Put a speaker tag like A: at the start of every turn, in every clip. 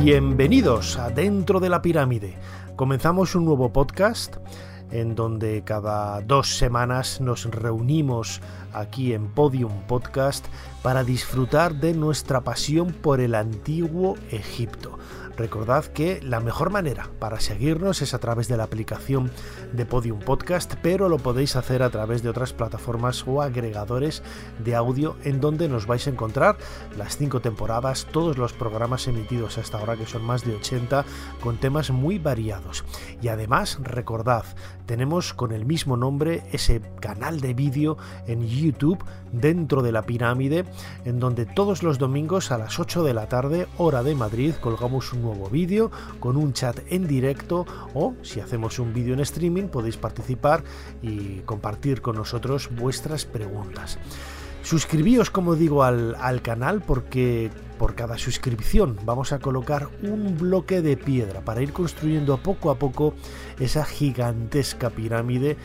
A: Bienvenidos a Dentro de la Pirámide. Comenzamos un nuevo podcast en donde cada dos semanas nos reunimos aquí en Podium Podcast para disfrutar de nuestra pasión por el antiguo Egipto. Recordad que la mejor manera para seguirnos es a través de la aplicación de Podium Podcast, pero lo podéis hacer a través de otras plataformas o agregadores de audio en donde nos vais a encontrar las cinco temporadas, todos los programas emitidos hasta ahora, que son más de 80, con temas muy variados. Y además, recordad, tenemos con el mismo nombre ese canal de vídeo en YouTube dentro de la pirámide, en donde todos los domingos a las 8 de la tarde, hora de Madrid, colgamos un nuevo vídeo con un chat en directo o si hacemos un vídeo en streaming podéis participar y compartir con nosotros vuestras preguntas. Suscribíos, como digo, al, al, canal porque por cada suscripción vamos a colocar un bloque de piedra para ir construyendo poco a poco esa gigantesca pirámide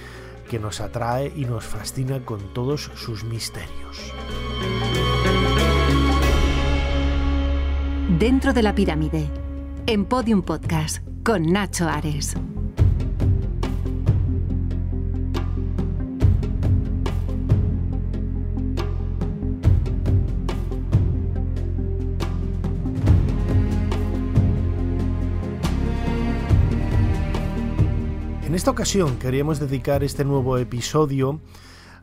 A: que nos atrae y nos fascina con todos sus misterios.
B: Dentro de la pirámide, en Podium Podcast, con Nacho Ares.
A: En esta ocasión queríamos dedicar este nuevo episodio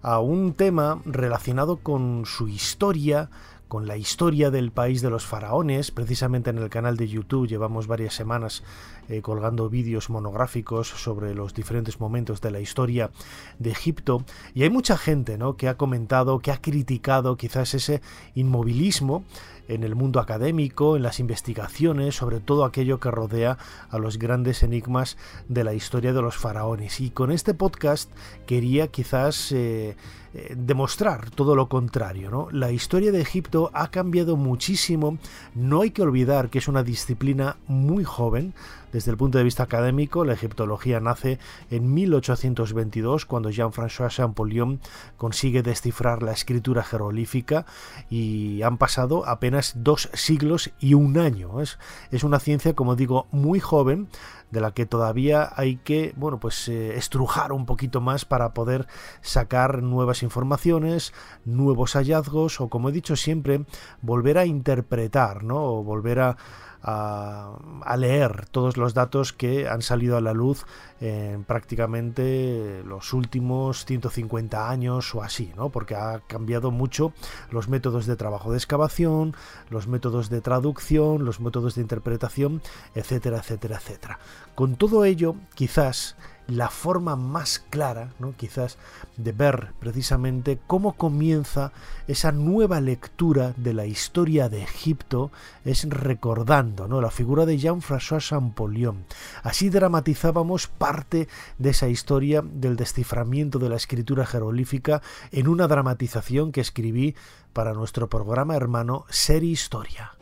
A: a un tema relacionado con su historia, con la historia del país de los faraones. Precisamente en el canal de YouTube llevamos varias semanas eh, colgando vídeos monográficos sobre los diferentes momentos de la historia de Egipto. Y hay mucha gente ¿no? que ha comentado, que ha criticado quizás ese inmovilismo en el mundo académico, en las investigaciones, sobre todo aquello que rodea a los grandes enigmas de la historia de los faraones. Y con este podcast quería quizás eh, eh, demostrar todo lo contrario. ¿no? La historia de Egipto ha cambiado muchísimo. No hay que olvidar que es una disciplina muy joven. Desde el punto de vista académico, la egiptología nace en 1822 cuando Jean-François Champollion consigue descifrar la escritura jeroglífica y han pasado apenas dos siglos y un año. Es, es una ciencia, como digo, muy joven de la que todavía hay que, bueno, pues eh, estrujar un poquito más para poder sacar nuevas informaciones, nuevos hallazgos o como he dicho siempre, volver a interpretar, ¿no? O volver a a, leer todos los datos que han salido a la luz en prácticamente los últimos 150 años o así, ¿no? Porque ha cambiado mucho los métodos de trabajo de excavación, los métodos de traducción, los métodos de interpretación, etcétera, etcétera, etcétera. Con todo ello, quizás la forma más clara, ¿no? quizás, de ver precisamente cómo comienza esa nueva lectura de la historia de Egipto es recordando ¿no? la figura de Jean-François Champollion. Así dramatizábamos parte de esa historia del desciframiento de la escritura jeroglífica en una dramatización que escribí para nuestro programa hermano Ser Historia.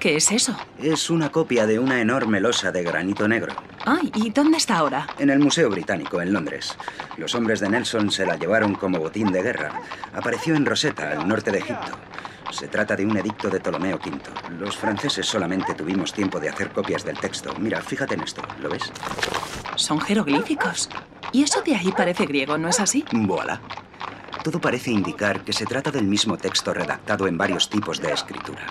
C: ¿Qué es eso?
D: Es una copia de una enorme losa de granito negro.
C: Ay, ¿y dónde está ahora?
D: En el Museo Británico, en Londres. Los hombres de Nelson se la llevaron como botín de guerra. Apareció en Rosetta, al norte de Egipto. Se trata de un edicto de Ptolomeo V. Los franceses solamente tuvimos tiempo de hacer copias del texto. Mira, fíjate en esto, ¿lo ves?
C: Son jeroglíficos. Y eso de ahí parece griego, ¿no es así?
D: Voilà. Todo parece indicar que se trata del mismo texto redactado en varios tipos de escritura.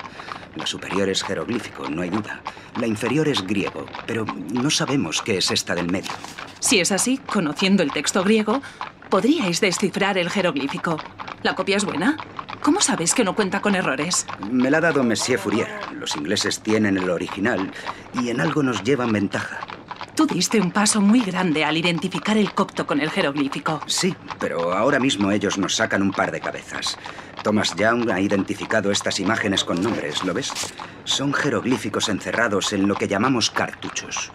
D: La superior es jeroglífico, no hay duda. La inferior es griego, pero no sabemos qué es esta del medio.
C: Si es así, conociendo el texto griego, podríais descifrar el jeroglífico. ¿La copia es buena? ¿Cómo sabes que no cuenta con errores?
D: Me la ha dado Monsieur Fourier. Los ingleses tienen el original y en algo nos llevan ventaja.
C: Tú diste un paso muy grande al identificar el copto con el jeroglífico.
D: Sí, pero ahora mismo ellos nos sacan un par de cabezas. Thomas Young ha identificado estas imágenes con nombres, ¿lo ves? Son jeroglíficos encerrados en lo que llamamos cartuchos.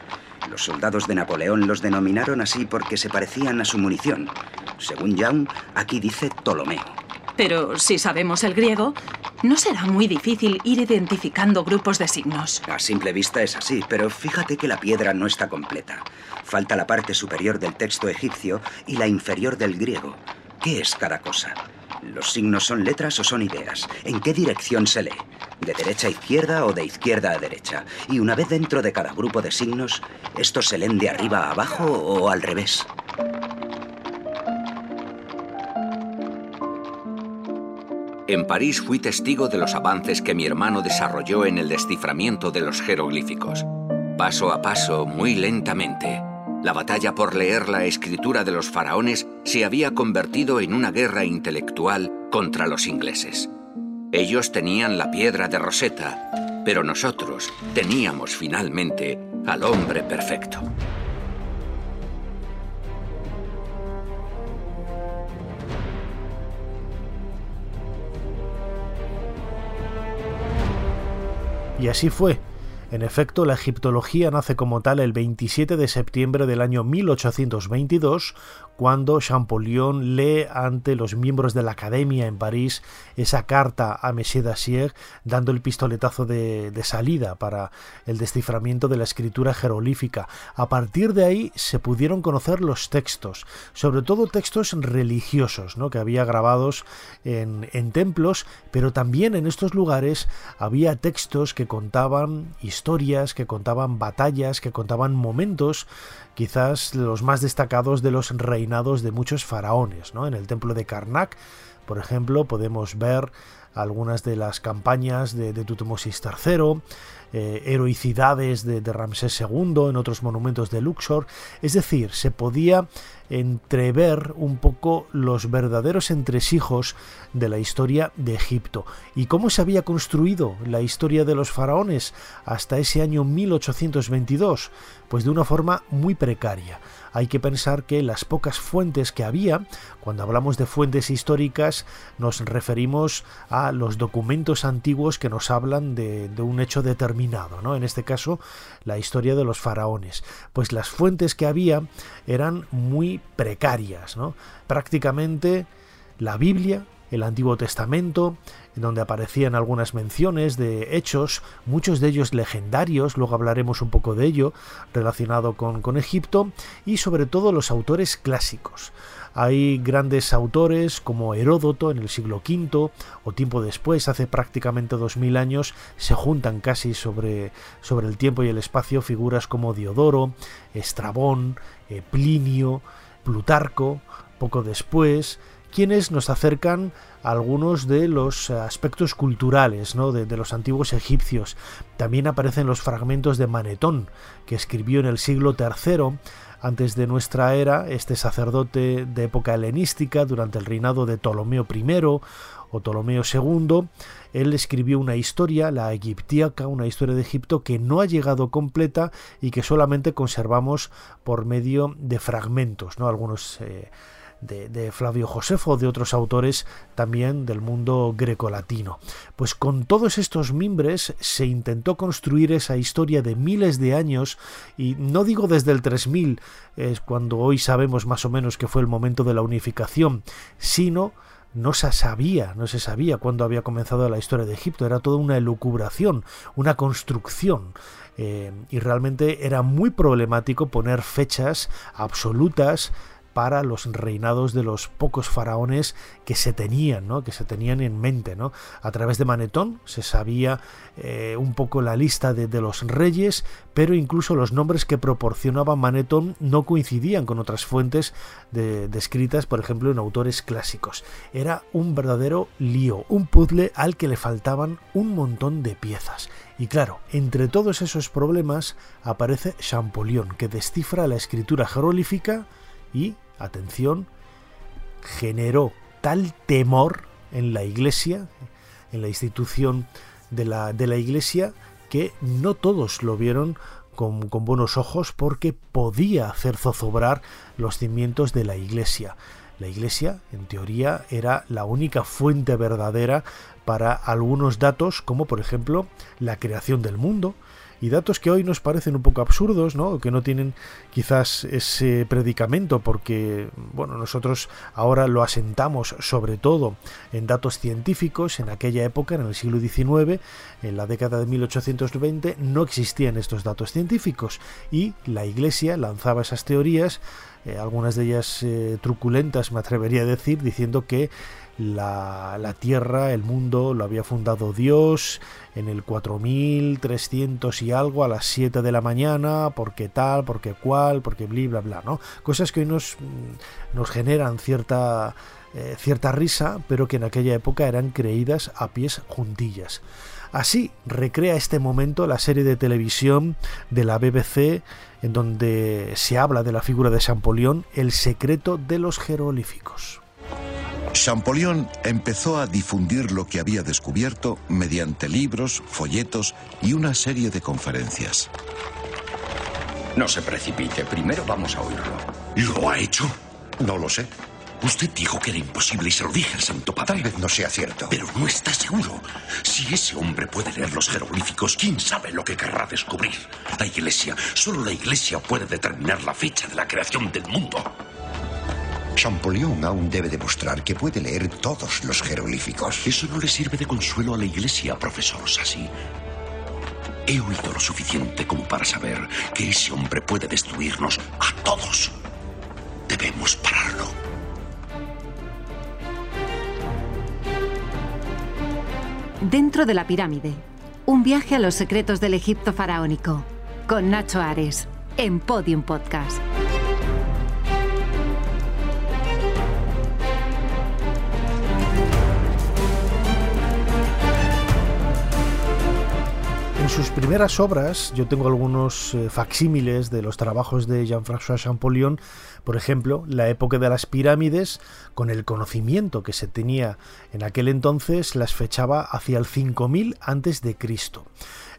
D: Los soldados de Napoleón los denominaron así porque se parecían a su munición. Según Young, aquí dice Ptolomeo.
C: Pero si sabemos el griego, no será muy difícil ir identificando grupos de signos.
D: A simple vista es así, pero fíjate que la piedra no está completa. Falta la parte superior del texto egipcio y la inferior del griego. ¿Qué es cada cosa? ¿Los signos son letras o son ideas? ¿En qué dirección se lee? ¿De derecha a izquierda o de izquierda a derecha? Y una vez dentro de cada grupo de signos, ¿estos se leen de arriba a abajo o al revés?
E: En París fui testigo de los avances que mi hermano desarrolló en el desciframiento de los jeroglíficos. Paso a paso, muy lentamente. La batalla por leer la escritura de los faraones se había convertido en una guerra intelectual contra los ingleses. Ellos tenían la piedra de Rosetta, pero nosotros teníamos finalmente al hombre perfecto.
A: Y así fue. En efecto, la egiptología nace como tal el 27 de septiembre del año 1822, cuando Champollion lee ante los miembros de la Academia en París esa carta a Monsieur Dacier, dando el pistoletazo de, salida para el desciframiento de la escritura jeroglífica. A partir de ahí se pudieron conocer los textos, sobre todo textos religiosos, ¿no? que había grabados en, en templos, pero también en estos lugares había textos que contaban historias historias, que contaban batallas, que contaban momentos, quizás los más destacados de los reinados de muchos faraones. ¿no? En el templo de Karnak, por ejemplo, podemos ver algunas de las campañas de, de Tutmosis III, eh, heroicidades de, de, Ramsés II en otros monumentos de Luxor. Es decir, se podía entrever un poco los verdaderos entresijos de la historia de Egipto. Y cómo se había construido la historia de los faraones hasta ese año 1822, pues de una forma muy precaria hay que pensar que las pocas fuentes que había, cuando hablamos de fuentes históricas, nos referimos a los documentos antiguos que nos hablan de, un hecho determinado, ¿no? En este caso, la historia de los faraones. Pues las fuentes que había eran muy precarias, ¿no? Prácticamente la Biblia, el Antiguo Testamento, en donde aparecían algunas menciones de hechos, muchos de ellos legendarios, luego hablaremos un poco de ello, relacionado con, con Egipto, y sobre todo los autores clásicos. Hay grandes autores como Heródoto en el siglo V o tiempo después, hace prácticamente dos mil años, se juntan casi sobre, sobre el tiempo y el espacio figuras como Diodoro, Estrabón, Plinio, Plutarco, poco después, quienes nos acercan a algunos de los aspectos culturales ¿no? de, los antiguos egipcios. También aparecen los fragmentos de Manetón, que escribió en el siglo III antes de nuestra era, este sacerdote de época helenística, durante el reinado de Ptolomeo I o Ptolomeo II, él escribió una historia, la egiptíaca, una historia de Egipto que no ha llegado completa y que solamente conservamos por medio de fragmentos, ¿no? Algunos eh, de, Flavio Josefo, de otros autores también del mundo grecolatino. Pues con todos estos mimbres se intentó construir esa historia de miles de años, y no digo desde el 3000, es cuando hoy sabemos más o menos que fue el momento de la unificación, sino no se sabía, no se sabía cuándo había comenzado la historia de Egipto, era toda una elucubración, una construcción. Eh, y realmente era muy problemático poner fechas absolutas para los reinados de los pocos faraones que se tenían, ¿no? que se tenían en mente. ¿no? A través de Manetón se sabía eh, un poco la lista de, los reyes, pero incluso los nombres que proporcionaba Manetón no coincidían con otras fuentes descritas, por ejemplo, en autores clásicos. Era un verdadero lío, un puzzle al que le faltaban un montón de piezas. Y claro, entre todos esos problemas aparece Champollion, que descifra la escritura jeroglífica y, atención, generó tal temor en la iglesia, en la institución de la, de la iglesia, que no todos lo vieron con, buenos ojos porque podía hacer zozobrar los cimientos de la iglesia. La Iglesia, en teoría, era la única fuente verdadera para algunos datos, como por ejemplo la creación del mundo, y datos que hoy nos parecen un poco absurdos, ¿no? que no tienen quizás ese predicamento, porque bueno, nosotros ahora lo asentamos sobre todo en datos científicos. En aquella época, en el siglo XIX, en la década de 1820, no existían estos datos científicos y la Iglesia lanzaba esas teorías, eh, algunas de ellas eh, truculentas, me atrevería a decir, diciendo que la, tierra, el mundo, lo había fundado Dios en el 4300 y algo a las 7 de la mañana, porque tal, porque cual, porque bla, bla, bla, ¿no? Cosas que hoy nos, mm, nos generan cierta, eh, cierta risa, pero que en aquella época eran creídas a pies juntillas. Así recrea este momento la serie de televisión de la BBC en donde se habla de la figura de Champollion, El secreto de los jeroglíficos.
F: Champollion empezó a difundir lo que había descubierto mediante libros, folletos y una serie de conferencias.
E: No se precipite, primero vamos a oírlo.
G: ¿Lo ha hecho? No lo sé. Usted dijo que era imposible y se lo dije al Santo Padre.
H: Tal vez no sea cierto.
G: Pero no está seguro. Si ese hombre puede leer los jeroglíficos, ¿quién sabe lo que querrá descubrir? La Iglesia, solo la Iglesia puede determinar la fecha de la creación del mundo.
H: Champollion aún debe demostrar que puede leer todos los jeroglíficos.
G: Eso no le sirve de consuelo a la iglesia, profesor Sassi. He oído lo suficiente como para saber que ese hombre puede destruirnos a todos. Debemos pararlo.
B: Dentro de la pirámide, un viaje a los secretos del Egipto faraónico, con Nacho Ares, en Podium Podcast.
A: Sus primeras obras, yo tengo algunos eh, facsímiles de los trabajos de Jean-François Champollion, por ejemplo, la época de las pirámides, con el conocimiento que se tenía en aquel entonces, las fechaba hacia el 5000 antes de Cristo.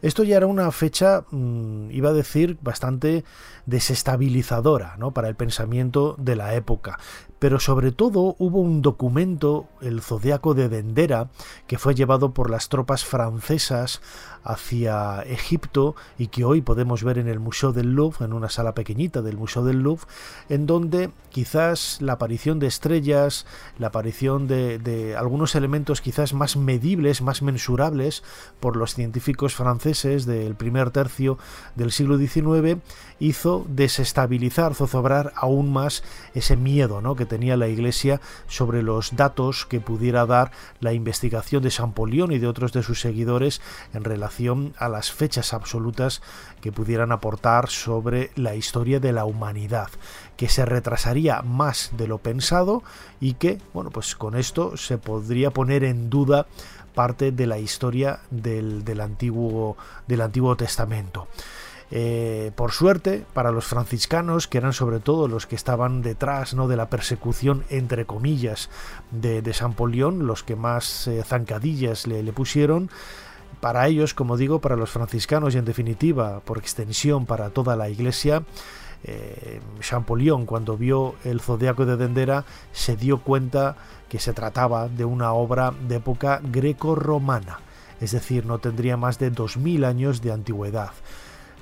A: Esto ya era una fecha, mm, iba a decir, bastante desestabilizadora ¿no? para el pensamiento de la época. Pero sobre todo hubo un documento, el Zodiaco de Dendera, que fue llevado por las tropas francesas hacia Egipto y que hoy podemos ver en el Museo del Louvre, en una sala pequeñita del Museo del Louvre, en donde quizás la aparición de estrellas, la aparición de, de algunos elementos quizás más medibles, más mensurables por los científicos franceses del primer tercio del siglo XIX, hizo desestabilizar, zozobrar aún más ese miedo ¿no? que tenía la Iglesia sobre los datos que pudiera dar la investigación de Champollion y de otros de sus seguidores en relación a las fechas absolutas que pudieran aportar sobre la historia de la humanidad, que se retrasaría más de lo pensado y que, bueno, pues con esto se podría poner en duda parte de la historia del, del antiguo, del Antiguo Testamento. Eh, por suerte, para los franciscanos, que eran sobre todo los que estaban detrás ¿no? de la persecución, entre comillas, de, de San los que más eh, zancadillas le, pusieron, para ellos, como digo, para los franciscanos y en definitiva, por extensión, para toda la iglesia, eh, Champollion, cuando vio el Zodiaco de Dendera, se dio cuenta que se trataba de una obra de época greco-romana, es decir, no tendría más de 2000 años de antigüedad.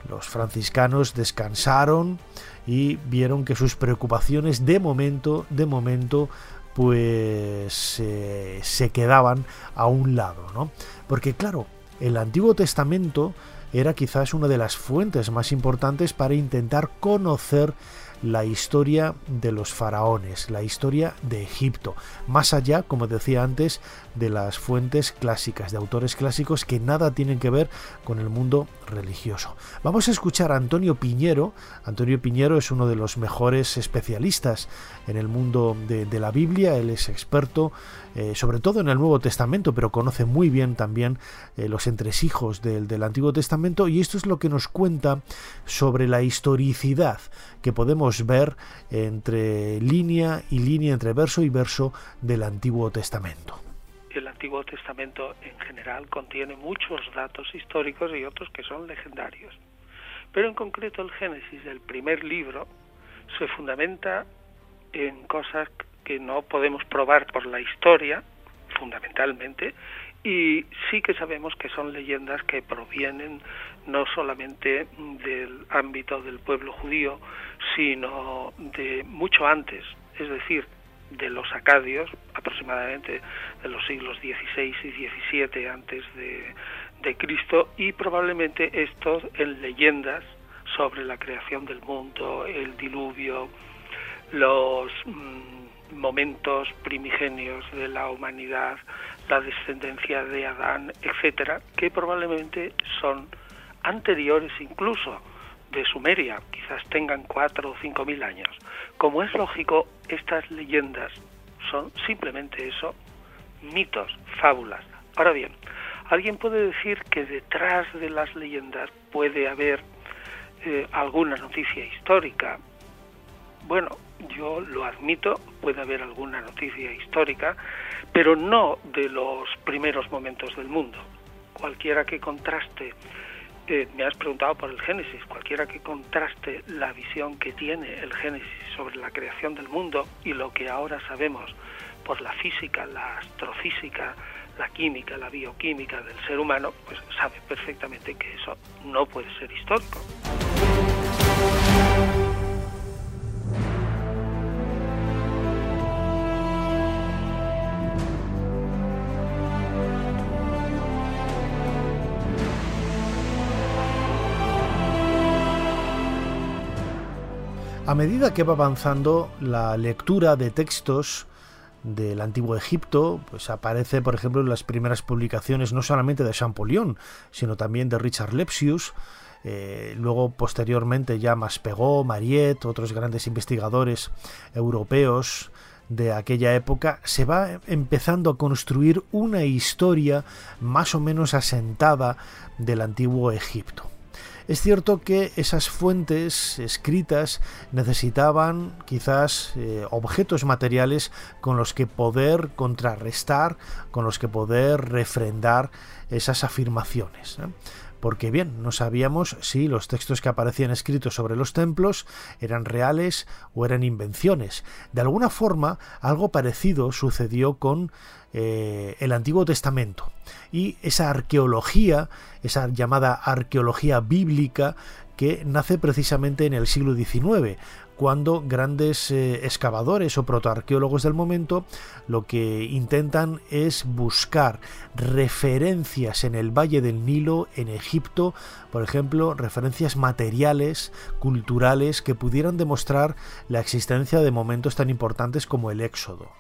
A: Los franciscanos descansaron y vieron que sus preocupaciones de momento, de momento, pues eh, se quedaban a un lado, ¿no? Porque claro, el Antiguo Testamento era quizás una de las fuentes más importantes para intentar conocer la historia de los faraones, la historia de Egipto, más allá, como decía antes, de las fuentes clásicas, de autores clásicos que nada tienen que ver con el mundo religioso. Vamos a escuchar a Antonio Piñero. Antonio Piñero es uno de los mejores especialistas en el mundo de, de la Biblia, él es experto eh, sobre todo en el Nuevo Testamento, pero conoce muy bien también eh, los entresijos del, del Antiguo Testamento y esto es lo que nos cuenta sobre la historicidad que podemos ver entre línea y línea, entre verso y verso del Antiguo Testamento
I: el Antiguo Testamento en general contiene muchos datos históricos y otros que son legendarios. Pero en concreto el Génesis del primer libro se fundamenta en cosas que no podemos probar por la historia, fundamentalmente, y sí que sabemos que son leyendas que provienen no solamente del ámbito del pueblo judío, sino de mucho antes, es decir, de los acadios, aproximadamente de los siglos XVI y XVII antes de, de Cristo, y probablemente estos en leyendas sobre la creación del mundo, el diluvio, los mm, momentos primigenios de la humanidad, la descendencia de Adán, etcétera, que probablemente son anteriores incluso de Sumeria, quizás tengan cuatro o cinco mil años. Como es lógico, estas leyendas son simplemente eso, mitos, fábulas. Ahora bien, alguien puede decir que detrás de las leyendas puede haber eh, alguna noticia histórica. Bueno, yo lo admito, puede haber alguna noticia histórica, pero no de los primeros momentos del mundo. Cualquiera que contraste, eh, me has preguntado por el Génesis, cualquiera que contraste la visión que tiene el Génesis sobre la creación del mundo y lo que ahora sabemos por la física, la astrofísica, la química, la bioquímica del ser humano, pues sabe perfectamente que eso no puede ser histórico.
A: A medida que va avanzando la lectura de textos del antiguo Egipto, pues aparece, por ejemplo, en las primeras publicaciones no solamente de Champollion, sino también de Richard Lepsius, eh, luego posteriormente ya Maspegó, Mariette, otros grandes investigadores europeos de aquella época, se va empezando a construir una historia más o menos asentada del antiguo Egipto. Es cierto que esas fuentes escritas necesitaban quizás eh, objetos materiales con los que poder contrarrestar, con los que poder refrendar esas afirmaciones. Porque bien, no sabíamos si los textos que aparecían escritos sobre los templos eran reales o eran invenciones. De alguna forma, algo parecido sucedió con eh, el Antiguo Testamento y esa arqueología, esa llamada arqueología bíblica que nace precisamente en el siglo XIX, cuando grandes eh, excavadores o protoarqueólogos del momento lo que intentan es buscar referencias en el Valle del Nilo, en Egipto, por ejemplo, referencias materiales, culturales, que pudieran demostrar la existencia de momentos tan importantes como el Éxodo.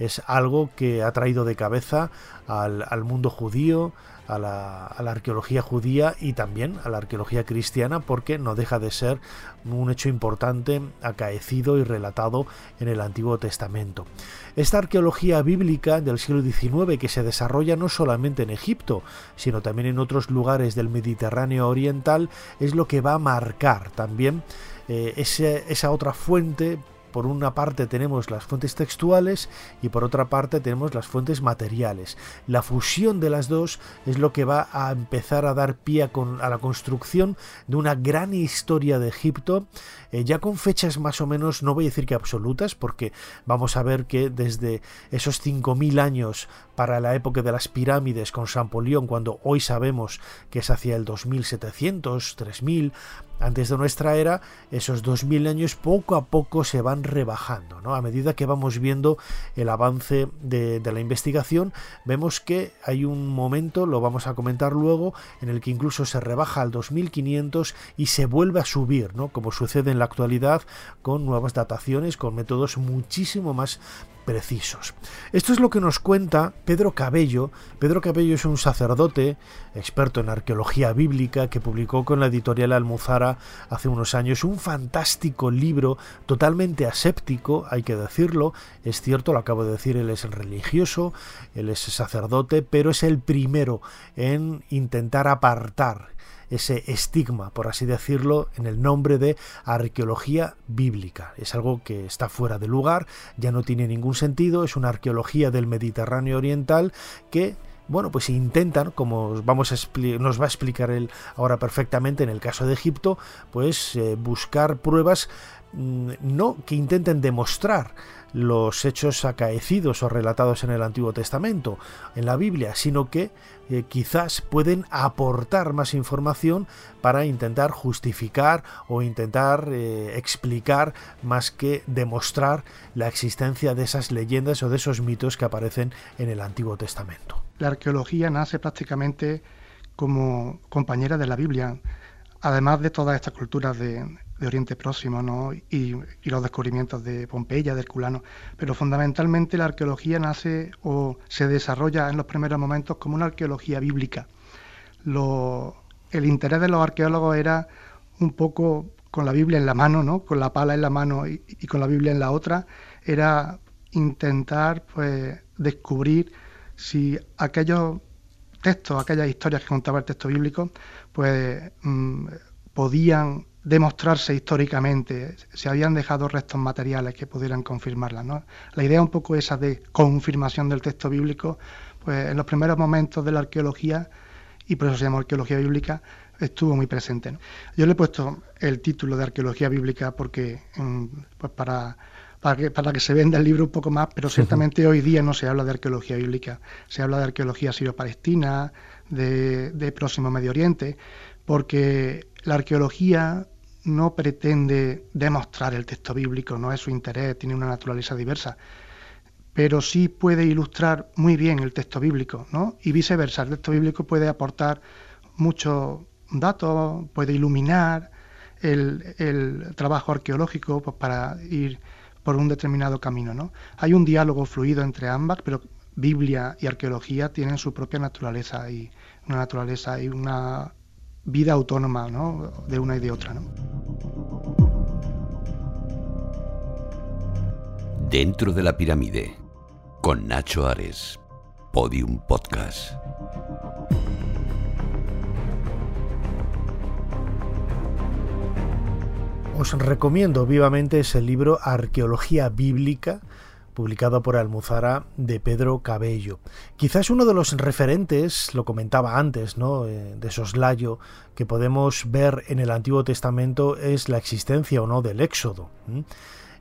A: Es algo que ha traído de cabeza al, al mundo judío, a la, arqueología judía y también a la arqueología cristiana porque no deja de ser un hecho importante acaecido y relatado en el Antiguo Testamento. Esta arqueología bíblica del siglo XIX que se desarrolla no solamente en Egipto, sino también en otros lugares del Mediterráneo Oriental, es lo que va a marcar también eh, esa otra fuente por una parte tenemos las fuentes textuales y por otra parte tenemos las fuentes materiales. La fusión de las dos es lo que va a empezar a dar pie a, la construcción de una gran historia de Egipto, eh, ya con fechas más o menos, no voy a decir que absolutas, porque vamos a ver que desde esos 5.000 años para la época de las pirámides con Champollion, cuando hoy sabemos que es hacia el 2700, 3000, antes de nuestra era, esos 2000 años poco a poco se van rebajando. ¿no? A medida que vamos viendo el avance de, la investigación, vemos que hay un momento, lo vamos a comentar luego, en el que incluso se rebaja al 2500 y se vuelve a subir, ¿no? como sucede en la actualidad con nuevas dataciones, con métodos muchísimo más precisos. Esto es lo que nos cuenta Pedro Cabello. Pedro Cabello es un sacerdote, experto en arqueología bíblica, que publicó con la editorial Almuzara hace unos años un fantástico libro totalmente aséptico, hay que decirlo. Es cierto, lo acabo de decir, él es religioso, él es sacerdote, pero es el primero en intentar apartar ese estigma, por así decirlo, en el nombre de arqueología bíblica. Es algo que está fuera de lugar, ya no tiene ningún sentido, es una arqueología del Mediterráneo Oriental que bueno, pues intentan, como vamos a nos va a explicar él ahora perfectamente en el caso de Egipto, pues eh, buscar pruebas mm, no que intenten demostrar los hechos acaecidos o relatados en el Antiguo Testamento, en la Biblia, sino que eh, quizás pueden aportar más información para intentar justificar o intentar eh, explicar más que demostrar la existencia de esas leyendas o de esos mitos que aparecen en el Antiguo Testamento.
J: La arqueología nace prácticamente como compañera de la Biblia, además de todas estas culturas de, de Oriente Próximo ¿no? y, los descubrimientos de Pompeya, de Herculano, pero fundamentalmente la arqueología nace o se desarrolla en los primeros momentos como una arqueología bíblica. el interés de los arqueólogos era un poco con la Biblia en la mano, ¿no? con la pala en la mano y, con la Biblia en la otra, era intentar pues, descubrir si aquellos textos, aquellas historias que contaba el texto bíblico, pues mm, podían demostrarse históricamente, se habían dejado restos materiales que pudieran confirmarla. ¿no? La idea un poco esa de confirmación del texto bíblico, pues en los primeros momentos de la arqueología, y por eso se llama arqueología bíblica, estuvo muy presente. Yo le he puesto el título de arqueología bíblica porque pues para, para, que, para que se venda el libro un poco más, pero ciertamente hoy día no se habla de arqueología bíblica, se habla de arqueología sirio-palestina, de, de Próximo Medio Oriente, porque la arqueología no pretende demostrar el texto bíblico, no es su interés, tiene una naturaleza diversa, pero sí puede ilustrar muy bien el texto bíblico, ¿no? Y viceversa, el texto bíblico puede aportar muchos datos, puede iluminar el, trabajo arqueológico pues, para ir por un determinado camino, ¿no? Hay un diálogo fluido entre ambas, pero Biblia y arqueología tienen su propia naturaleza y una naturaleza y una vida autónoma ¿no? de una y de otra. ¿no?
E: Dentro de la pirámide, con Nacho Ares, Podium Podcast.
A: Os recomiendo vivamente ese libro Arqueología Bíblica publicado por Almuzara de Pedro Cabello. Quizás uno de los referentes, lo comentaba antes, ¿no? Eh, de soslayo, que podemos ver en el Antiguo Testamento es la existencia o no del Éxodo.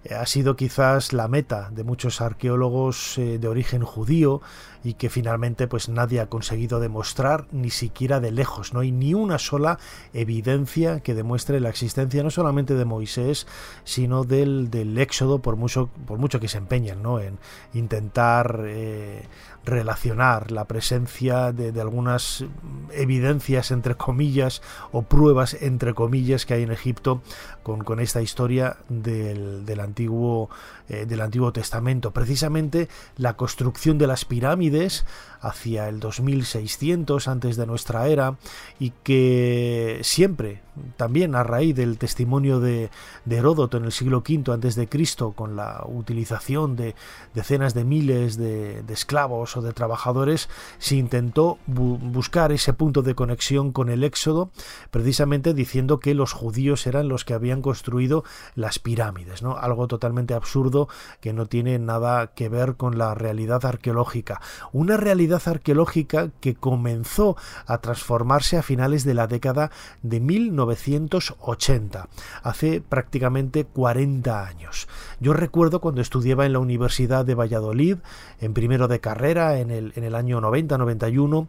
A: Ha sido quizás la meta de muchos arqueólogos eh, de origen judío y que finalmente pues nadie ha conseguido demostrar ni siquiera de lejos. No hay ni una sola evidencia que demuestre la existencia no solamente de Moisés, sino del, del éxodo, por mucho, por mucho que se empeñen ¿no? en intentar eh, relacionar la presencia de, algunas evidencias entre comillas o pruebas entre comillas que hay en Egipto con, con esta historia del, del antiguo eh, del Antiguo Testamento. Precisamente la construcción de las pirámides hacia el 2600 antes de nuestra era y que siempre, también a raíz del testimonio de, Heródoto en el siglo V antes de Cristo, con la utilización de decenas de miles de, esclavos o de trabajadores, se intentó buscar ese punto de conexión con el Éxodo, precisamente diciendo que los judíos eran los que habían construido las pirámides, ¿no? Algo totalmente absurdo que no tiene nada que ver con la realidad arqueológica. Una realidad arqueológica que comenzó a transformarse a finales de la década de 1980, hace prácticamente 40 años. Yo recuerdo cuando estudiaba en la Universidad de Valladolid, en primero de carrera, en el, en el año 90-91,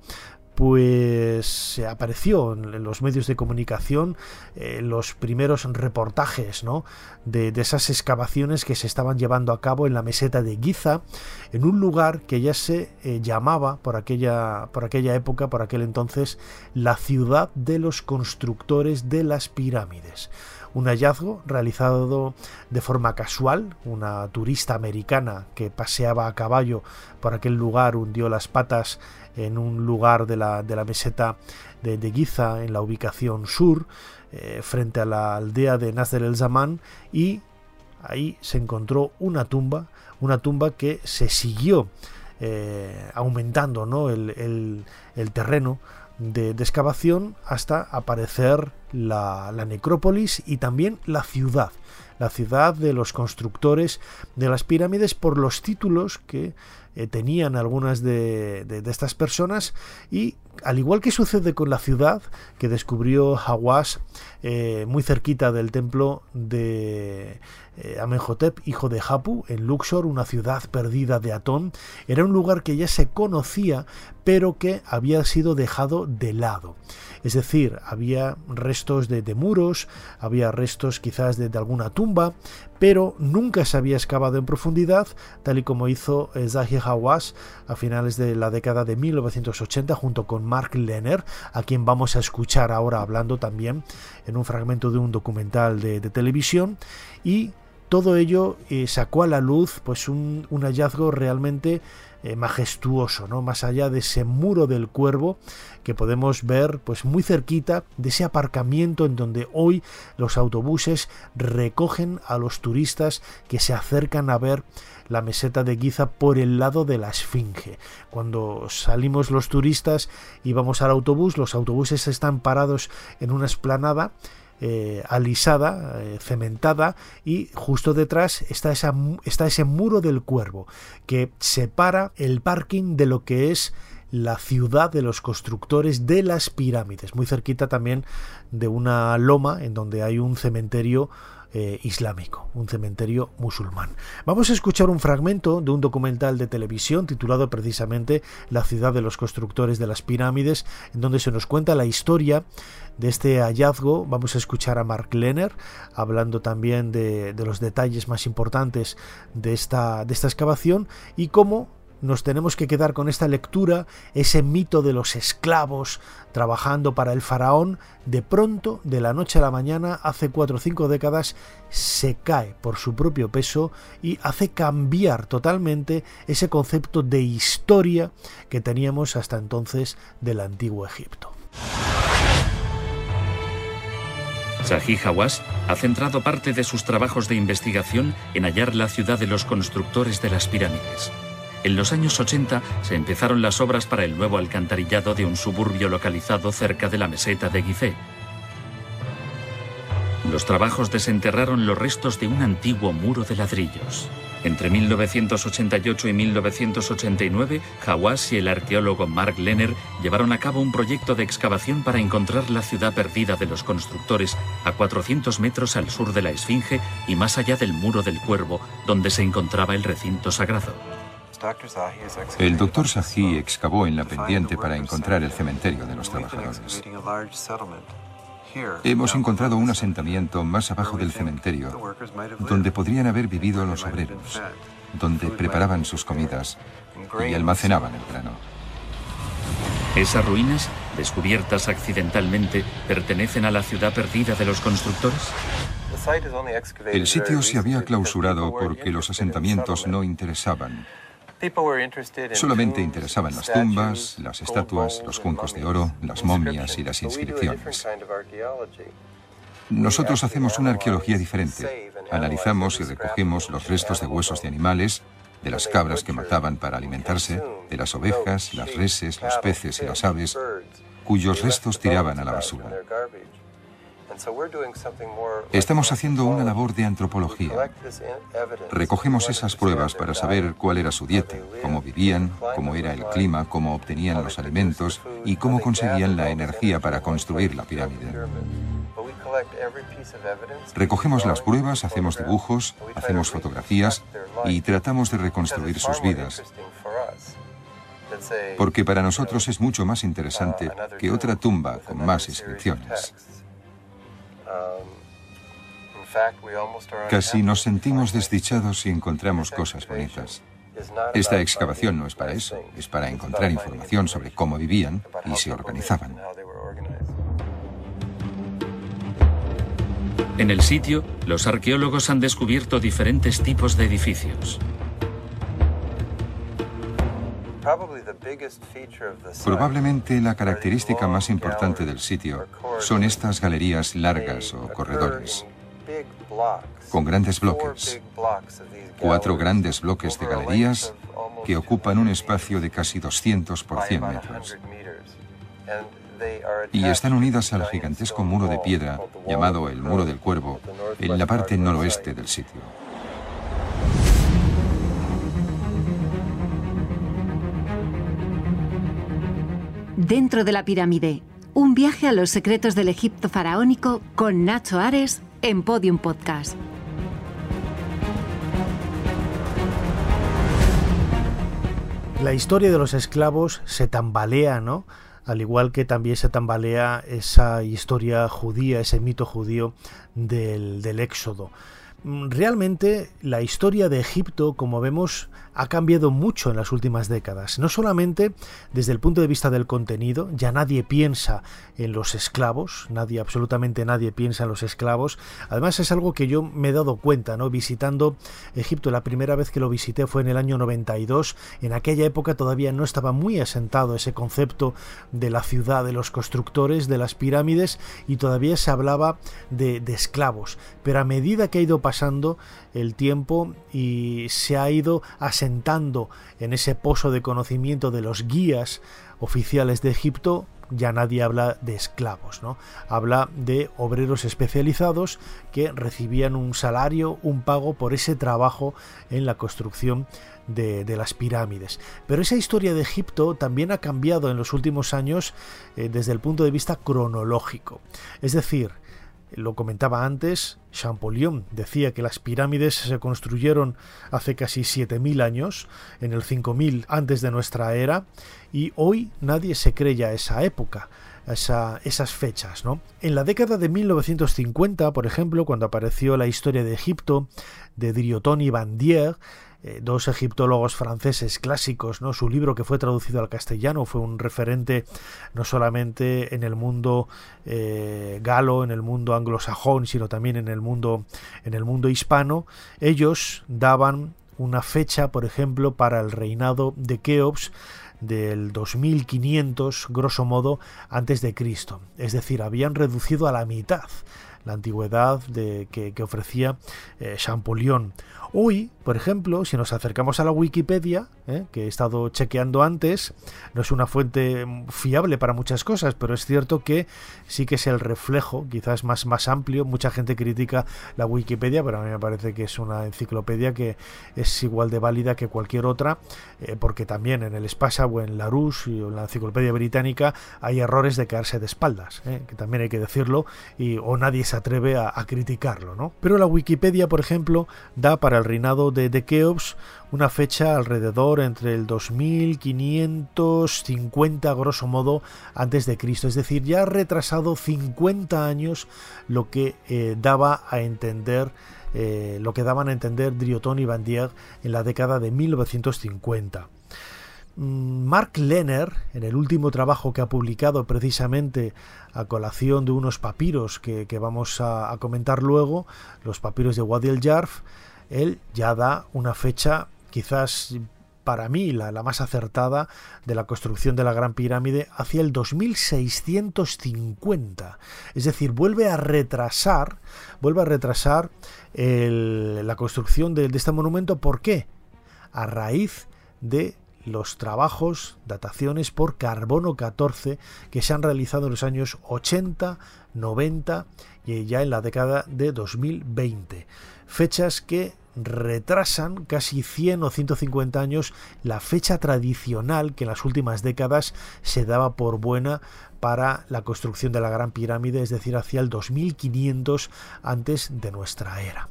A: pues apareció en los medios de comunicación eh, los primeros reportajes ¿no? de, esas excavaciones que se estaban llevando a cabo en la meseta de Giza, en un lugar que ya se eh, llamaba por aquella, por aquella época, por aquel entonces, la ciudad de los constructores de las pirámides un hallazgo realizado de forma casual. Una turista americana que paseaba a caballo por aquel lugar hundió las patas en un lugar de la, de la meseta de, de, Giza, en la ubicación sur, eh, frente a la aldea de Nasser el Zaman, y ahí se encontró una tumba, una tumba que se siguió eh, aumentando ¿no? el, el, el terreno de, excavación hasta aparecer la, necrópolis y también la ciudad, la ciudad de los constructores de las pirámides por los títulos que eh, tenían algunas de, estas personas y al igual que sucede con la ciudad que descubrió Hawass eh, muy cerquita del templo de eh, Amenhotep, hijo de Hapu, en Luxor, una ciudad perdida de Atón, era un lugar que ya se conocía, pero que había sido dejado de lado. Es decir, había restos de, muros, había restos quizás de, alguna tumba, pero nunca se había excavado en profundidad, tal y como hizo Zahi Hawass a finales de la década de 1980 junto con Mark Lenner, a quien vamos a escuchar ahora hablando también en un fragmento de un documental de, televisión y todo ello eh, sacó a la luz pues un, hallazgo realmente eh, majestuoso, ¿no? Más allá de ese muro del cuervo que podemos ver pues muy cerquita de ese aparcamiento en donde hoy los autobuses recogen a los turistas que se acercan a ver la meseta de Giza por el lado de la Esfinge. Cuando salimos los turistas y vamos al autobús, los autobuses están parados en una esplanada eh, alisada, eh, cementada, y justo detrás está, esa, está ese muro del cuervo que separa el parking de lo que es la ciudad de los constructores de las pirámides, muy cerquita también de una loma en donde hay un cementerio eh, islámico, un cementerio musulmán. Vamos a escuchar un fragmento de un documental de televisión titulado precisamente La ciudad de los constructores de las pirámides, en donde se nos cuenta la historia de este hallazgo. Vamos a escuchar a Mark Lenner hablando también de, de los detalles más importantes de esta, de esta excavación y cómo nos tenemos que quedar con esta lectura, ese mito de los esclavos trabajando para el faraón, de pronto, de la noche a la mañana, hace cuatro o cinco décadas, se cae por su propio peso y hace cambiar totalmente ese concepto de historia que teníamos hasta entonces del antiguo Egipto.
K: Zahi Hawass ha centrado parte de sus trabajos de investigación en hallar la ciudad de los constructores de las pirámides. En los años 80 se empezaron las obras para el nuevo alcantarillado de un suburbio localizado cerca de la meseta de Gizeh. Los trabajos desenterraron los restos de un antiguo muro de ladrillos. Entre 1988 y 1989, Hawass y el arqueólogo Mark Lenner llevaron a cabo un proyecto de excavación para encontrar la ciudad perdida de los constructores a 400 metros al sur de la Esfinge y más allá del muro del Cuervo, donde se encontraba el recinto sagrado.
L: El doctor Sahi excavó en la pendiente para encontrar el cementerio de los trabajadores. Hemos encontrado un asentamiento más abajo del cementerio, donde podrían haber vivido los obreros, donde preparaban sus comidas y almacenaban el grano.
K: ¿Esas ruinas, descubiertas accidentalmente, pertenecen a la ciudad perdida de los constructores?
L: El sitio se había clausurado porque los asentamientos no interesaban Solamente interesaban las tumbas, las estatuas, los juncos de oro, las momias y las inscripciones. Nosotros hacemos una arqueología diferente. Analizamos y recogemos los restos de huesos de animales, de las cabras que mataban para alimentarse, de las ovejas, las reses, los peces y las aves, cuyos restos tiraban a la basura. Estamos haciendo una labor de antropología. Recogemos esas pruebas para saber cuál era su dieta, cómo vivían, cómo era el clima, cómo obtenían los alimentos y cómo conseguían la energía para construir la pirámide. Recogemos las pruebas, hacemos dibujos, hacemos fotografías y tratamos de reconstruir sus vidas. Porque para nosotros es mucho más interesante que otra tumba con más inscripciones. Casi nos sentimos desdichados si encontramos cosas bonitas. Esta excavación no es para eso, es para encontrar información sobre cómo vivían y se organizaban.
K: En el sitio, los arqueólogos han descubierto diferentes tipos de edificios.
L: Probablemente la característica más importante del sitio son estas galerías largas o corredores, con grandes bloques, cuatro grandes bloques de galerías que ocupan un espacio de casi 200 por 100 metros. y están unidas al gigantesco muro de piedra llamado el Muro del Cuervo en la parte noroeste del sitio.
B: Dentro de la pirámide, un viaje a los secretos del Egipto faraónico con Nacho Ares en Podium Podcast.
A: La historia de los esclavos se tambalea, ¿no? Al igual que también se tambalea esa historia judía, ese mito judío del, del Éxodo. Mm, realmente la historia de Egipto, como vemos, ha cambiado mucho en las últimas décadas. No solamente desde el punto de vista del contenido, ya nadie piensa en los esclavos, nadie, absolutamente nadie piensa en los esclavos. Además es algo que yo me he dado cuenta, ¿no? Visitando Egipto, la primera vez que lo visité fue en el año 92. En aquella época todavía no estaba muy asentado ese concepto de la ciudad, de los constructores, de las pirámides, y todavía se hablaba de, de esclavos. Pero a medida que ha ido pasando el tiempo y se ha ido asentando en ese pozo de conocimiento de los guías oficiales de Egipto, ya nadie habla de esclavos, ¿no? Habla de obreros especializados que recibían un salario, un pago por ese trabajo en la construcción de, las pirámides. Pero esa historia de Egipto también ha cambiado en los últimos años eh, desde el punto de vista cronológico. Es decir, lo comentaba antes, Champollion decía que las pirámides se construyeron hace casi 7.000 años, en el 5.000 antes de nuestra era, y hoy nadie se cree a esa época. Esa, esas fechas. ¿no? En la década de 1950, por ejemplo, cuando apareció la historia de Egipto de Driotoni Bandier, eh, dos egiptólogos franceses clásicos, ¿no? Su libro que fue traducido al castellano fue un referente no solamente en el mundo eh, galo, en el mundo anglosajón, sino también en el mundo en el mundo hispano. Ellos daban una fecha, por ejemplo, para el reinado de Keops del 2500, grosso modo, antes de Cristo. Es decir, habían reducido a la mitad la antigüedad de, que, ofrecía eh, Champollion. Hoy, por ejemplo, si nos acercamos a la Wikipedia, ¿eh? que he estado chequeando antes, no es una fuente fiable para muchas cosas, pero es cierto que sí que es el reflejo, quizás más, más amplio. Mucha gente critica la Wikipedia, pero a mí me parece que es una enciclopedia que es igual de válida que cualquier otra, eh, porque también en el Espasa o en Larousse o en la enciclopedia británica hay errores de quedarse de espaldas, ¿eh? que también hay que decirlo, y, o nadie se atreve a, a criticarlo. ¿no? Pero la Wikipedia, por ejemplo, da para el reinado de, de Keops una fecha alrededor entre el 2550 grosso modo antes de Cristo, es decir, ya ha retrasado 50 años lo que eh, daba a entender eh, lo que daban a entender Drioton y Bandier en la década de 1950. Mm, Mark Lenner, en el último trabajo que ha publicado precisamente a colación de unos papiros que, vamos a, a, comentar luego, los papiros de Wadi el Jarf, él ya da una fecha quizás para mí la, más acertada de la construcción de la Gran Pirámide hacia el 2650. Es decir, vuelve a retrasar, vuelve a retrasar la construcción de, de este monumento. ¿Por qué? A raíz de los trabajos, dataciones por carbono 14 que se han realizado en los años 80, 90 y ya en la década de 2020. Fechas que retrasan casi 100 o 150 años la fecha tradicional que en las últimas décadas se daba por buena para la construcción de la Gran Pirámide, es decir, hacia el 2500 antes de nuestra era.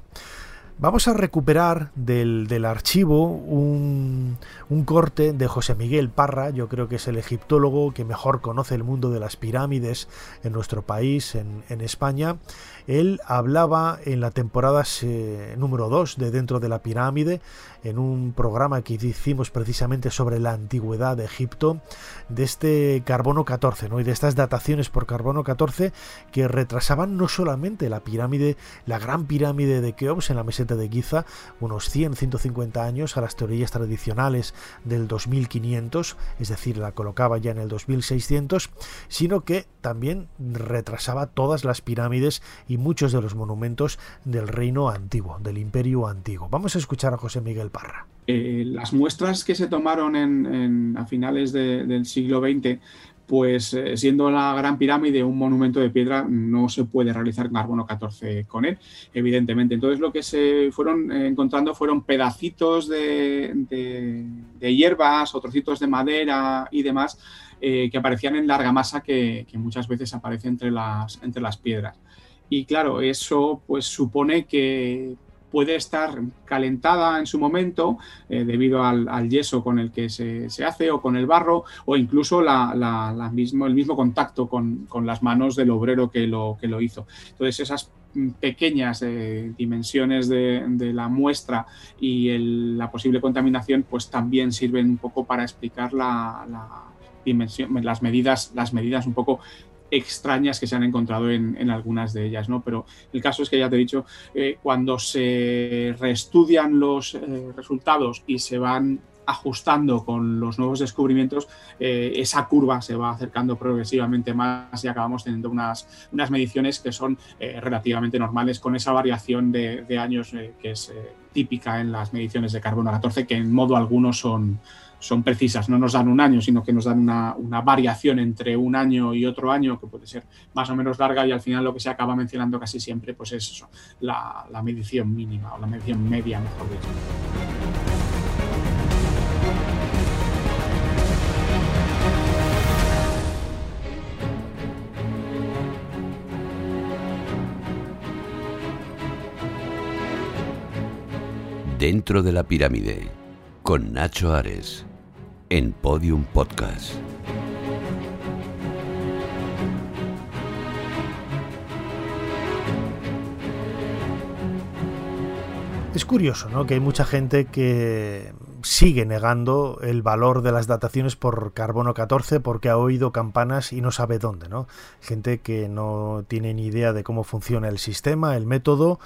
A: Vamos a recuperar del, archivo un, corte de José Miguel Parra, yo creo que es el egiptólogo que mejor conoce el mundo de las pirámides en nuestro país, en, en España, él hablaba en la temporada eh, número 2 de Dentro de la Pirámide, en un programa que hicimos precisamente sobre la antigüedad de Egipto, de este carbono 14, ¿no? y de estas dataciones por carbono 14 que retrasaban no solamente la pirámide, la gran pirámide de Keops en la meseta de Giza, unos 100-150 años a las teorías tradicionales del 2500, es decir, la colocaba ya en el 2600, sino que también retrasaba todas las pirámides y muchos de los monumentos del reino antiguo, del imperio antiguo. Vamos a escuchar a José Miguel Parra.
M: Eh, las muestras que se tomaron a finales del siglo XX pues eh, siendo la Gran Pirámide un monumento de piedra, no se puede realizar carbono 14 con él, evidentemente. Entonces lo que se fueron encontrando fueron pedacitos de, hierbas o trocitos de madera y demás que aparecían en larga masa que, que, muchas veces aparece entre las, entre las piedras. Y claro, eso pues supone que puede estar calentada en su momento eh, debido al, yeso con el que se, hace o con el barro o incluso la, mismo, el mismo contacto con, las manos del obrero que lo, que lo hizo. Entonces esas pequeñas eh, dimensiones de, la muestra y la posible contaminación pues también sirven un poco para explicar la, dimensión, las medidas, las medidas un poco extrañas que se han encontrado en, algunas de ellas, ¿no? Pero el caso es que ya te he dicho, eh, cuando se reestudian los eh, resultados y se van ajustando con los nuevos descubrimientos, eh, esa curva se va acercando progresivamente más y acabamos teniendo unas, unas mediciones que son relativamente normales con esa variación de, años que es típica en las mediciones de carbono 14, que en modo alguno son, son precisas, no nos dan un año, sino que nos dan una, variación entre un año y otro año que puede ser más o menos larga y al final lo que se acaba mencionando casi siempre pues es eso, la, la medición mínima o la medición media, mejor dicho.
E: Dentro de la pirámide, con Nacho Ares en Podium Podcast.
A: Es curioso, ¿no? Que hay mucha gente que sigue negando el valor de las dataciones por carbono 14 porque ha oído campanas y no sabe dónde, ¿no? Gente que no tiene ni idea de cómo funciona el sistema, el método,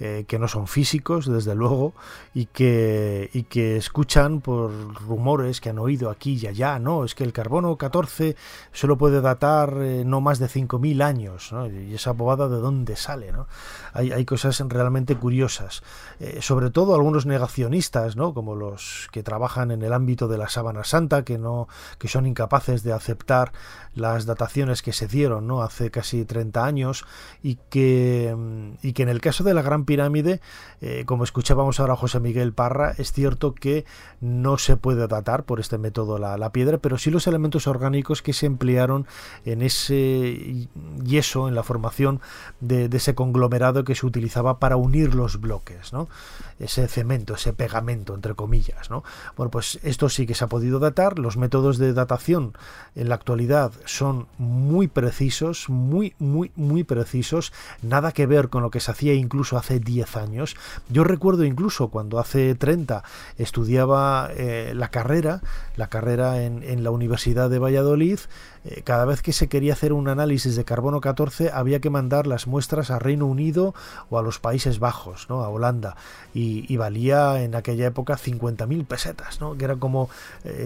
A: eh, que no son físicos, desde luego, y que, y que escuchan por rumores que han oído aquí y allá, ¿no? Es que el carbono 14 solo puede datar eh, no más de 5.000 años, ¿no? Y esa bobada de dónde sale, ¿no? Hay, hay cosas realmente curiosas. Eh, sobre todo algunos negacionistas, ¿no? Como los que trabajan en el ámbito de la sábana santa, que, no, que son incapaces de aceptar las dataciones que se dieron, ¿no? Hace casi 30 años, y que, y que en el caso de la Gran pirámide, eh, como escuchábamos ahora José Miguel Parra, es cierto que no se puede datar por este método la, piedra, pero sí los elementos orgánicos que se emplearon en ese yeso, en la formación de, ese conglomerado que se utilizaba para unir los bloques, ¿no? Ese cemento, ese pegamento, entre comillas. ¿no? Bueno, pues esto sí que se ha podido datar. Los métodos de datación en la actualidad son muy precisos, muy, muy, muy precisos. Nada que ver con lo que se hacía incluso hace 10 años. Yo recuerdo incluso cuando hace 30 estudiaba eh, la carrera, la carrera en, en la Universidad de Valladolid, eh, cada vez que se quería hacer un análisis de carbono 14 había que mandar las muestras a Reino Unido o a los Países Bajos, ¿no? a Holanda, y, valía en aquella época 50.000 pesetas, ¿no? que era como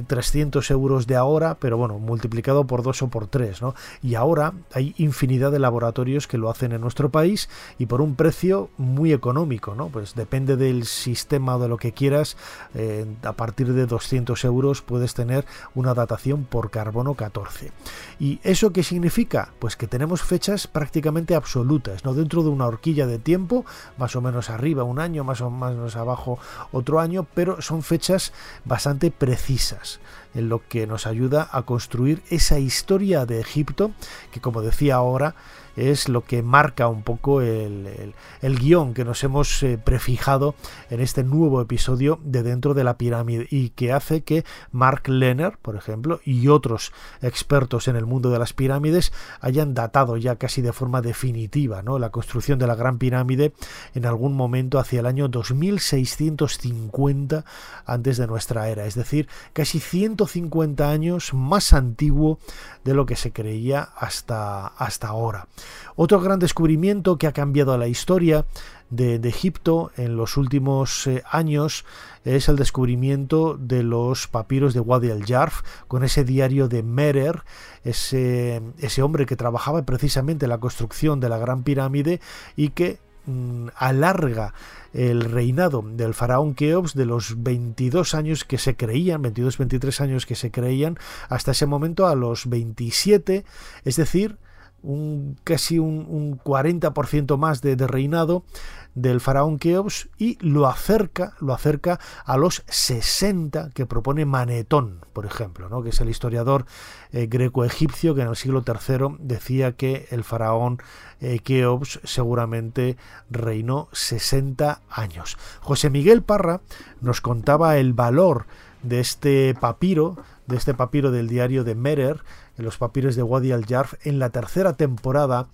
A: 300 eh, euros de ahora, pero bueno, multiplicado por dos o por tres. ¿no? Y ahora hay infinidad de laboratorios que lo hacen en nuestro país y por un precio muy económico, ¿no? pues depende del sistema o de lo que quieras, eh, a partir de 200 euros puedes tener una datación por carbono 14. ¿Y eso qué significa? Pues que tenemos fechas prácticamente absolutas, no dentro de una horquilla de tiempo, más o menos arriba un año, más o menos abajo otro año, pero son fechas bastante precisas en lo que nos ayuda a construir esa historia de Egipto que como decía ahora es lo que marca un poco el, guion que nos hemos eh, prefijado en este nuevo episodio de Dentro de la Pirámide y que hace que Mark Lenner, por ejemplo, y otros expertos en el mundo de las pirámides hayan datado ya casi de forma definitiva ¿no? la construcción de la Gran Pirámide en algún momento hacia el año 2650 antes de nuestra era, es decir, casi 150 años más antiguo de lo que se creía hasta, hasta ahora. Otro gran descubrimiento que ha cambiado la historia de, Egipto en los últimos eh, años es el descubrimiento de los papiros de Wadi al-Jarf con ese diario de Merer, ese, ese hombre que trabajaba precisamente en la construcción de la Gran Pirámide y que mm, alarga el reinado del faraón Keops de los 22 años que se creían, 22-23 años que se creían, hasta ese momento a los 27, es decir, un, casi un, 40% más de, de, reinado del faraón Keops y lo acerca, lo acerca a los 60 que propone Manetón, por ejemplo, ¿no? que es el historiador eh, greco-egipcio que en el siglo III decía que el faraón eh, Keops seguramente reinó 60 años. José Miguel Parra nos contaba el valor de este papiro, de este papiro del diario de Merer, en los papiros de Wadi al-Jarf, en la tercera temporada,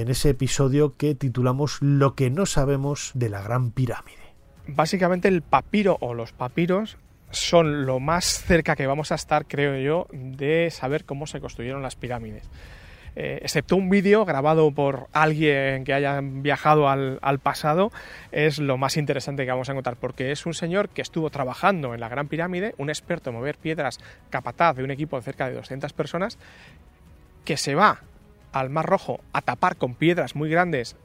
A: en ese episodio que titulamos Lo que no sabemos de la Gran Pirámide.
N: Básicamente el papiro o los papiros son lo más cerca que vamos a estar, creo yo, de saber cómo se construyeron las pirámides. Eh, excepto un vídeo grabado por alguien que haya viajado al, pasado, es lo más interesante que vamos a encontrar, porque es un señor que estuvo trabajando en la Gran Pirámide, un experto en mover piedras capataz de un equipo de cerca de 200 personas, que se va al Mar Rojo a tapar con piedras muy grandes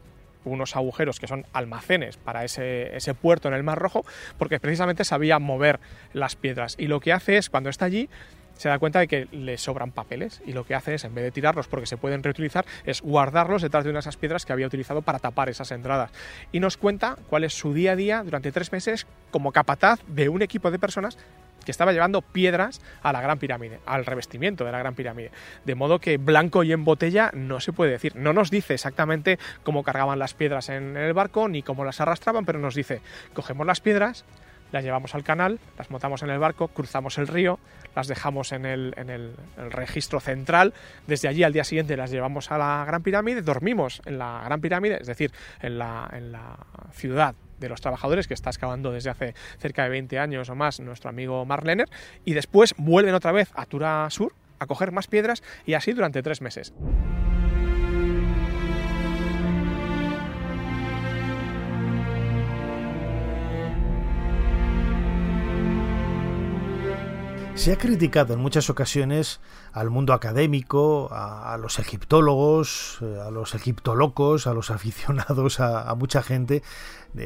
N: unos agujeros que son almacenes para ese, puerto en el Mar Rojo, porque precisamente sabía mover las piedras. Y lo que hace es, cuando está allí, se da cuenta de que le sobran papeles y lo que hace es, en vez de tirarlos porque se pueden reutilizar, es guardarlos detrás de una de esas piedras que había utilizado para tapar esas entradas. Y nos cuenta cuál es su día a día durante tres meses como capataz de un equipo de personas que estaba llevando piedras a la Gran Pirámide, al revestimiento de la Gran Pirámide. De modo que blanco y en botella no se puede decir. No nos dice exactamente cómo cargaban las piedras en el barco ni cómo las arrastraban, pero nos dice, cogemos las piedras, las llevamos al canal, las montamos en el barco, cruzamos el río, las dejamos en el, en el, registro central, desde allí al día siguiente las llevamos a la Gran Pirámide, dormimos en la Gran Pirámide, es decir, en la, en la ciudad de los trabajadores que está excavando desde hace cerca de 20 años o más nuestro amigo Mark Lenner, y después vuelven otra vez a Tura Sur a coger más piedras y así durante tres meses.
A: Se ha criticado en muchas ocasiones al mundo académico, a, los egiptólogos, eh, a los egiptolocos, a los aficionados, a, mucha gente,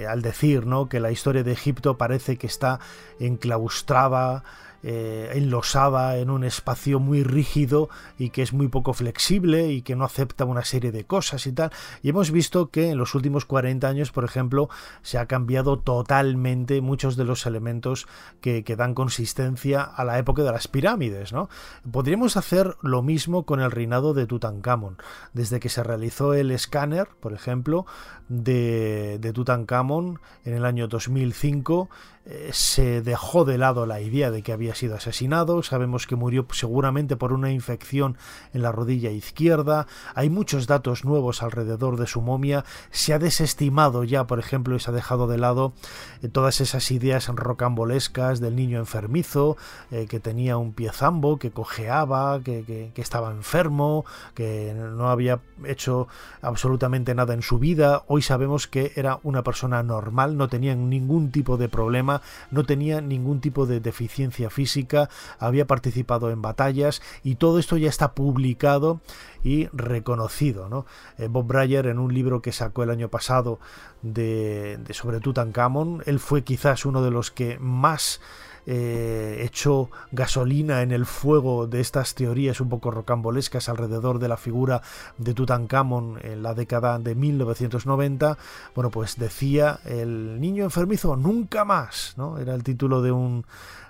A: al decir ¿no? que la historia de Egipto parece que está enclaustrada eh, enlosada en un espacio muy rígido y que es muy poco flexible y que no acepta una serie de cosas y tal. Y hemos visto que en los últimos 40 años, por ejemplo, se ha cambiado totalmente muchos de los elementos que, que dan consistencia a la época de las pirámides. ¿no? Podríamos hacer lo mismo con el reinado de Tutankamón. Desde que se realizó el escáner, por ejemplo, de, de Tutankamón en el año 2005, eh, se dejó de lado la idea de que había sido asesinado, sabemos que murió seguramente por una infección en la rodilla izquierda, hay muchos datos nuevos alrededor de su momia, se ha desestimado ya, por ejemplo, y se ha dejado de lado eh, todas esas ideas rocambolescas del niño enfermizo, eh, que tenía un pie zambo, que cojeaba, que, que estaba enfermo, que no había hecho absolutamente nada en su vida, hoy sabemos que era una persona normal, no tenía ningún tipo de problema, no tenía ningún tipo de deficiencia física, había participado en batallas y todo esto ya está publicado y reconocido. ¿no? Eh, Bob Breyer en un libro que sacó el año pasado de, de sobre Tutankamón, él fue quizás uno de los que más eh, echó gasolina en el fuego de estas teorías un poco rocambolescas alrededor de la figura de Tutankamón en la década de 1990, bueno, pues decía el niño enfermizo nunca más, ¿no? Era el título de un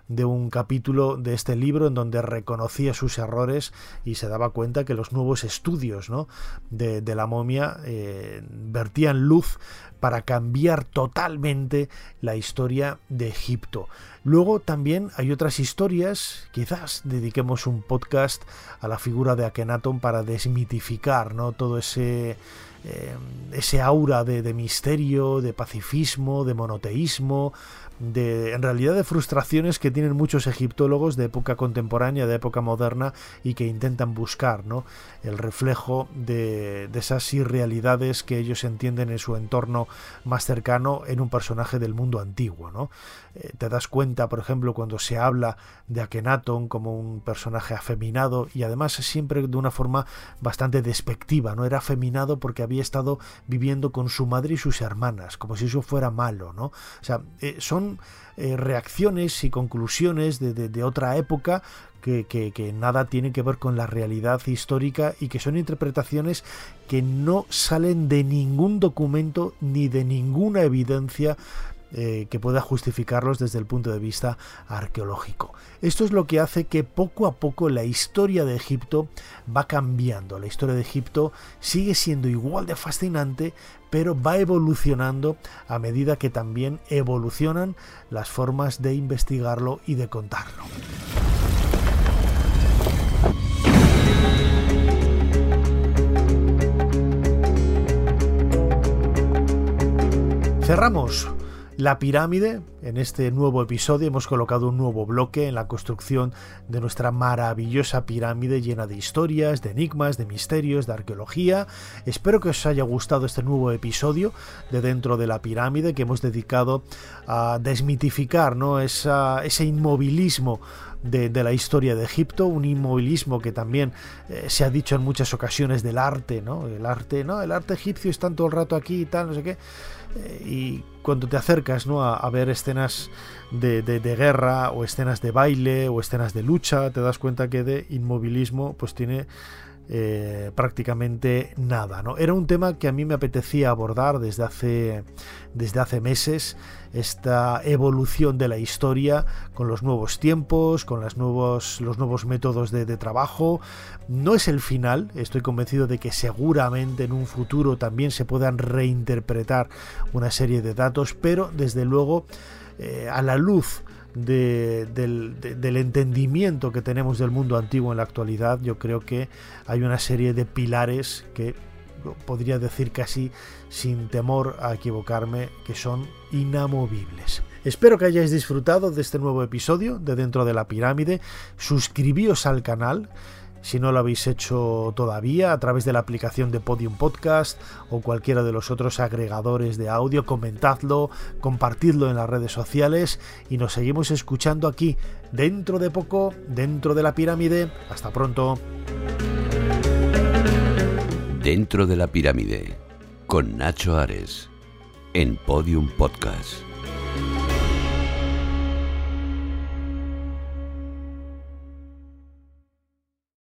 A: de un capítulo de este libro en donde reconocía sus errores y se daba cuenta que los nuevos estudios ¿no? de, la momia eh, vertían luz para cambiar totalmente la historia de Egipto. Luego también hay otras historias, quizás dediquemos un podcast a la figura de Akenatón para desmitificar ¿no? todo ese, eh, ese aura de, de misterio, de pacifismo, de monoteísmo, de, en realidad de frustraciones que tienen muchos egiptólogos de época contemporánea, de época moderna y que intentan buscar ¿no? el reflejo de, de esas irrealidades que ellos entienden en su entorno más cercano en un personaje del mundo antiguo. ¿no? Eh, te das cuenta, por ejemplo, cuando se habla de Akenatón como un personaje afeminado y además siempre de una forma bastante despectiva, ¿no? Era afeminado porque había había estado viviendo con su madre y sus hermanas, como si eso fuera malo, ¿no? O sea, eh, son eh, reacciones y conclusiones de, otra época que, nada tienen que ver con la realidad histórica y que son interpretaciones que no salen de ningún documento ni de ninguna evidencia eh, que pueda justificarlos desde el punto de vista arqueológico. Esto es lo que hace que poco a poco la historia de Egipto va cambiando. La historia de Egipto sigue siendo igual de fascinante, pero va evolucionando a medida que también evolucionan las formas de investigarlo y de contarlo. Cerramos la pirámide, en este nuevo episodio hemos colocado un nuevo bloque en la construcción de nuestra maravillosa pirámide llena de historias, de enigmas, de misterios, de arqueología. Espero que os haya gustado este nuevo episodio de Dentro de la pirámide que hemos dedicado a desmitificar ¿no? ese inmovilismo de, la historia de Egipto, un inmovilismo que también eh, se ha dicho en muchas ocasiones del arte, ¿no? El arte, no, el arte egipcio está todo el rato aquí y tal, no sé qué. Eh, y cuando te acercas ¿no? a, ver escenas de, guerra o escenas de baile o escenas de lucha, te das cuenta que de inmovilismo pues tiene eh, prácticamente nada. ¿no? Era un tema que a mí me apetecía abordar desde hace, desde hace meses, esta evolución de la historia con los nuevos tiempos, con nuevos, los nuevos métodos de, trabajo. No es el final, estoy convencido de que seguramente en un futuro también se puedan reinterpretar una serie de datos, pero desde luego eh, a la luz del, entendimiento que tenemos del mundo antiguo en la actualidad, yo creo que hay una serie de pilares que podría decir casi sin temor a equivocarme que son inamovibles. Espero que hayáis disfrutado de este nuevo episodio de Dentro de la Pirámide. Suscribíos al canal si no lo habéis hecho todavía, a través de la aplicación de Podium Podcast o cualquiera de los otros agregadores de audio, comentadlo, compartidlo en las redes sociales y nos seguimos escuchando aquí dentro de poco, dentro de la pirámide. Hasta pronto.
E: Dentro de la pirámide, con Nacho Ares, en Podium Podcast.